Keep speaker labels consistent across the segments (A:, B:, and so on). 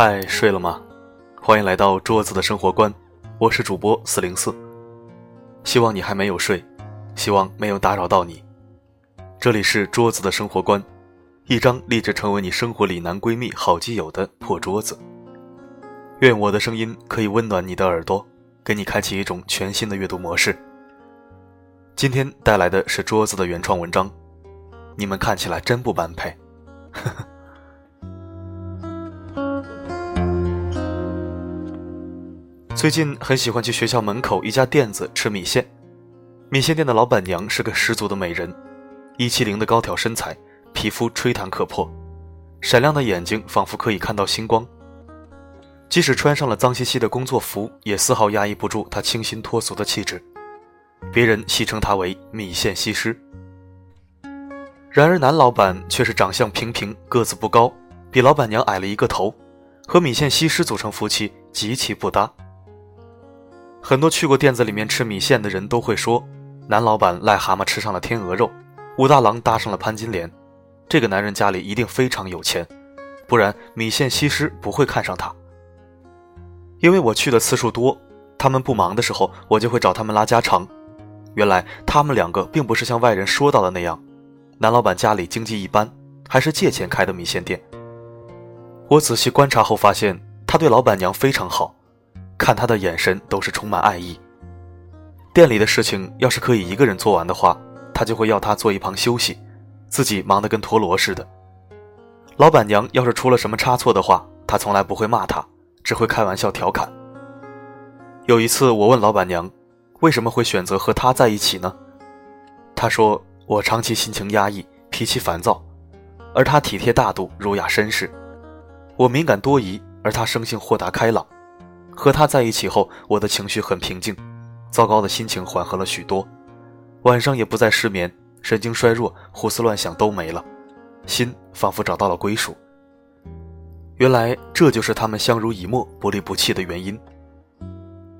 A: 嗨，睡了吗？欢迎来到桌子的生活观，我是主播四零四。希望你还没有睡，希望没有打扰到你。这里是桌子的生活观，一张立志成为你生活里男闺蜜、好基友的破桌子。愿我的声音可以温暖你的耳朵，给你开启一种全新的阅读模式。今天带来的是桌子的原创文章，你们看起来真不般配。呵呵。最近很喜欢去学校门口一家店子吃米线，米线店的老板娘是个十足的美人，一七零的高挑身材，皮肤吹弹可破，闪亮的眼睛仿佛可以看到星光。即使穿上了脏兮兮的工作服，也丝毫压抑不住她清新脱俗的气质。别人戏称她为“米线西施”。然而男老板却是长相平平，个子不高，比老板娘矮了一个头，和米线西施组成夫妻极其不搭。很多去过店子里面吃米线的人都会说，男老板癞蛤蟆吃上了天鹅肉，武大郎搭上了潘金莲，这个男人家里一定非常有钱，不然米线西施不会看上他。因为我去的次数多，他们不忙的时候，我就会找他们拉家常。原来他们两个并不是像外人说到的那样，男老板家里经济一般，还是借钱开的米线店。我仔细观察后发现，他对老板娘非常好。看他的眼神都是充满爱意。店里的事情要是可以一个人做完的话，他就会要他坐一旁休息，自己忙得跟陀螺似的。老板娘要是出了什么差错的话，他从来不会骂他，只会开玩笑调侃。有一次我问老板娘，为什么会选择和他在一起呢？她说我长期心情压抑，脾气烦躁，而他体贴大度，儒雅绅士；我敏感多疑，而他生性豁达开朗。和他在一起后，我的情绪很平静，糟糕的心情缓和了许多，晚上也不再失眠，神经衰弱、胡思乱想都没了，心仿佛找到了归属。原来这就是他们相濡以沫、不离不弃的原因。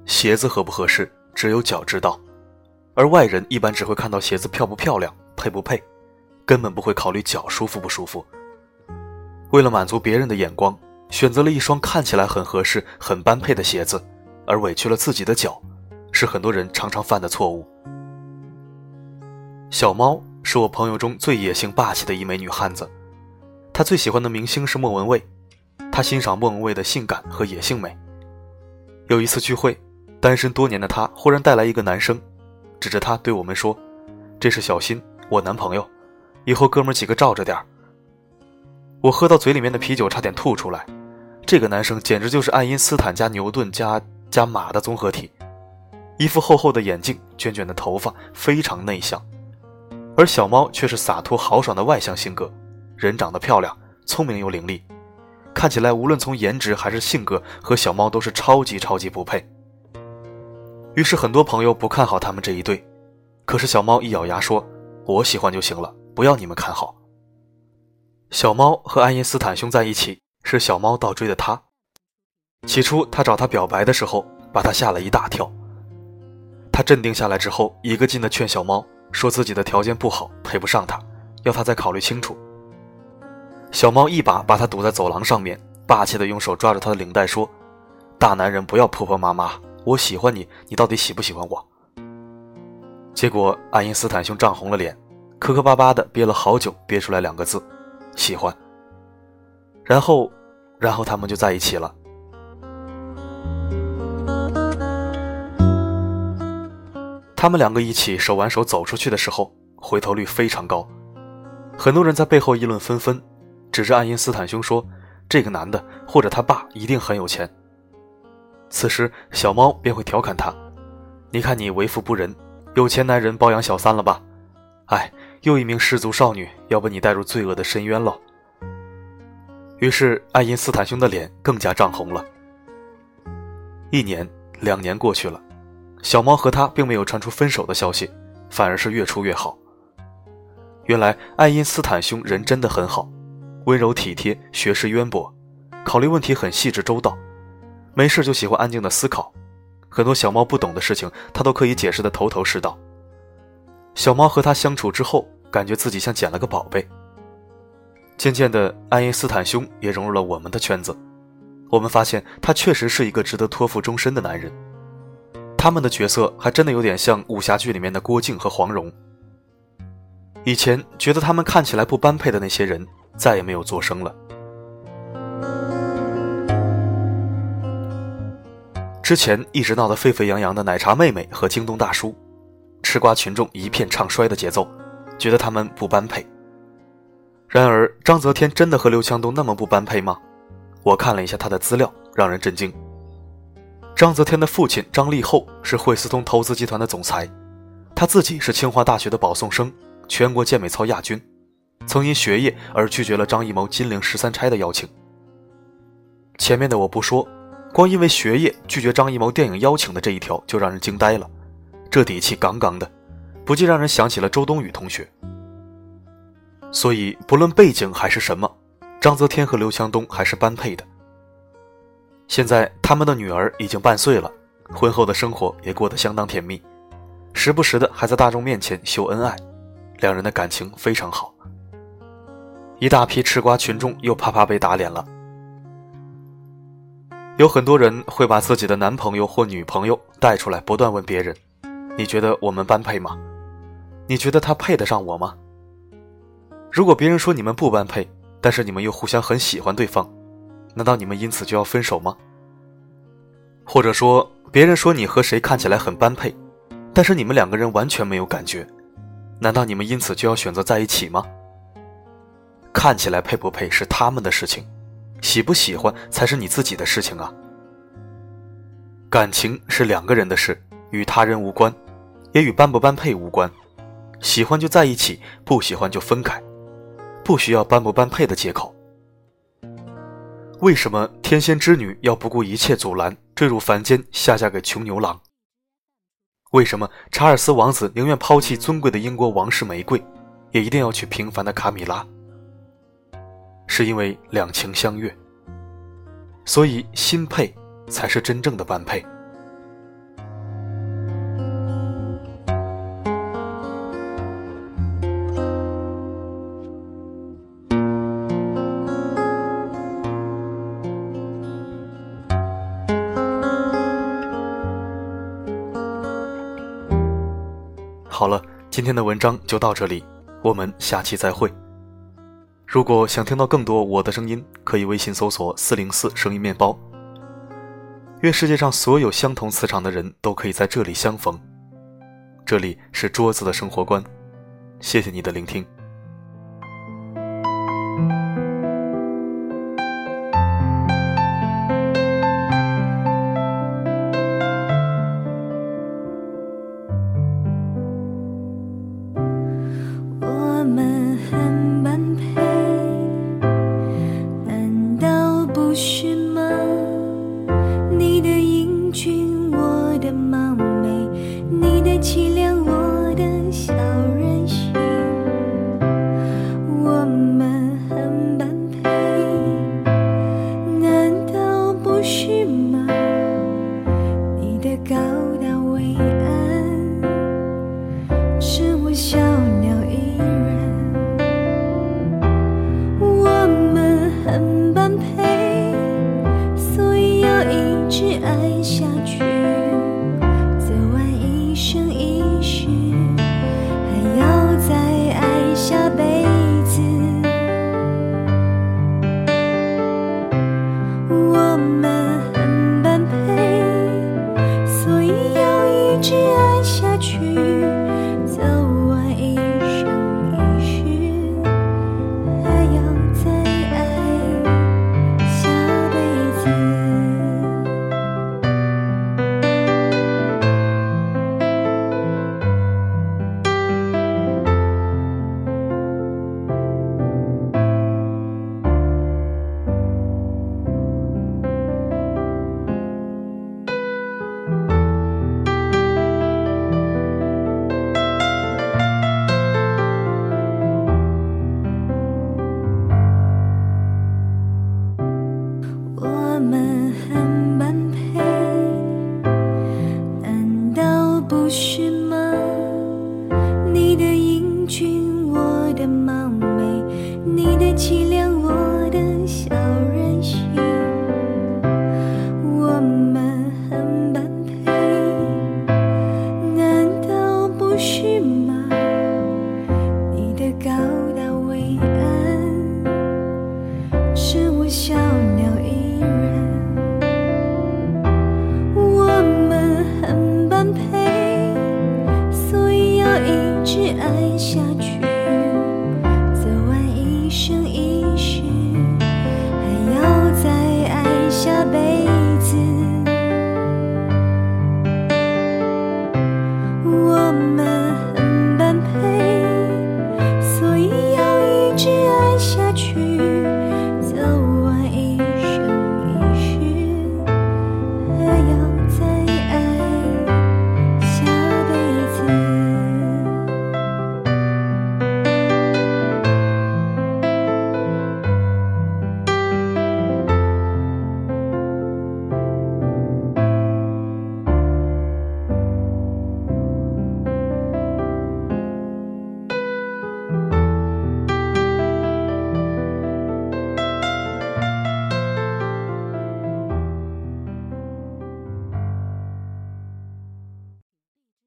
A: 鞋子合不合适，只有脚知道，而外人一般只会看到鞋子漂不漂亮、配不配，根本不会考虑脚舒服不舒服。为了满足别人的眼光。选择了一双看起来很合适、很般配的鞋子，而委屈了自己的脚，是很多人常常犯的错误。小猫是我朋友中最野性霸气的一枚女汉子，她最喜欢的明星是莫文蔚，她欣赏莫文蔚的性感和野性美。有一次聚会，单身多年的她忽然带来一个男生，指着他对我们说：“这是小新，我男朋友，以后哥们几个罩着点儿。”我喝到嘴里面的啤酒差点吐出来。这个男生简直就是爱因斯坦加牛顿加加马的综合体，一副厚厚的眼镜，卷卷的头发，非常内向。而小猫却是洒脱豪爽的外向性格，人长得漂亮，聪明又伶俐，看起来无论从颜值还是性格，和小猫都是超级超级不配。于是很多朋友不看好他们这一对，可是小猫一咬牙说：“我喜欢就行了，不要你们看好。”小猫和爱因斯坦兄在一起。是小猫倒追的他。起初，他找他表白的时候，把他吓了一大跳。他镇定下来之后，一个劲的劝小猫，说自己的条件不好，配不上他，要他再考虑清楚。小猫一把把他堵在走廊上面，霸气的用手抓着他的领带说：“大男人不要婆婆妈妈，我喜欢你，你到底喜不喜欢我？”结果，爱因斯坦兄涨红了脸，磕磕巴巴的憋了好久，憋出来两个字：“喜欢。”然后。然后他们就在一起了。他们两个一起手挽手走出去的时候，回头率非常高，很多人在背后议论纷纷，指着爱因斯坦兄说：“这个男的或者他爸一定很有钱。”此时，小猫便会调侃他：“你看你为富不仁，有钱男人包养小三了吧？哎，又一名失足少女要被你带入罪恶的深渊了。”于是，爱因斯坦兄的脸更加涨红了。一年、两年过去了，小猫和他并没有传出分手的消息，反而是越处越好。原来，爱因斯坦兄人真的很好，温柔体贴，学识渊博，考虑问题很细致周到，没事就喜欢安静的思考，很多小猫不懂的事情，他都可以解释的头头是道。小猫和他相处之后，感觉自己像捡了个宝贝。渐渐的，爱因斯坦兄也融入了我们的圈子。我们发现他确实是一个值得托付终身的男人。他们的角色还真的有点像武侠剧里面的郭靖和黄蓉。以前觉得他们看起来不般配的那些人，再也没有作声了。之前一直闹得沸沸扬扬的奶茶妹妹和京东大叔，吃瓜群众一片唱衰的节奏，觉得他们不般配。然而，章泽天真的和刘强东那么不般配吗？我看了一下他的资料，让人震惊。章泽天的父亲张立厚是汇思通投资集团的总裁，他自己是清华大学的保送生，全国健美操亚军，曾因学业而拒绝了张艺谋金陵十三钗的邀请。前面的我不说。光因为学业拒绝张艺谋电影邀请的这一条就让人惊呆了，这底气杠杠的，不禁让人想起了周冬雨同学。所以不论背景还是什么，章泽天和刘强东还是般配的。现在他们的女儿已经半岁了，婚后的生活也过得相当甜蜜，时不时的还在大众面前秀恩爱，两人的感情非常好。一大批吃瓜群众又啪啪被打脸了。有很多人会把自己的男朋友或女朋友带出来，不断问别人：“你觉得我们般配吗？你觉得他配得上我吗？”如果别人说你们不般配，但是你们又互相很喜欢对方，难道你们因此就要分手吗？或者说，别人说你和谁看起来很般配，但是你们两个人完全没有感觉，难道你们因此就要选择在一起吗？看起来配不配是他们的事情。喜不喜欢才是你自己的事情啊！感情是两个人的事，与他人无关，也与般不般配无关。喜欢就在一起，不喜欢就分开，不需要般不般配的借口。为什么天仙之女要不顾一切阻拦，坠入凡间，下嫁给穷牛郎？为什么查尔斯王子宁愿抛弃尊贵的英国王室玫瑰，也一定要娶平凡的卡米拉？是因为两情相悦，所以心配才是真正的般配。好了，今天的文章就到这里，我们下期再会。如果想听到更多我的声音，可以微信搜索“四零四声音面包”。愿世界上所有相同磁场的人都可以在这里相逢。这里是桌子的生活观，谢谢你的聆听。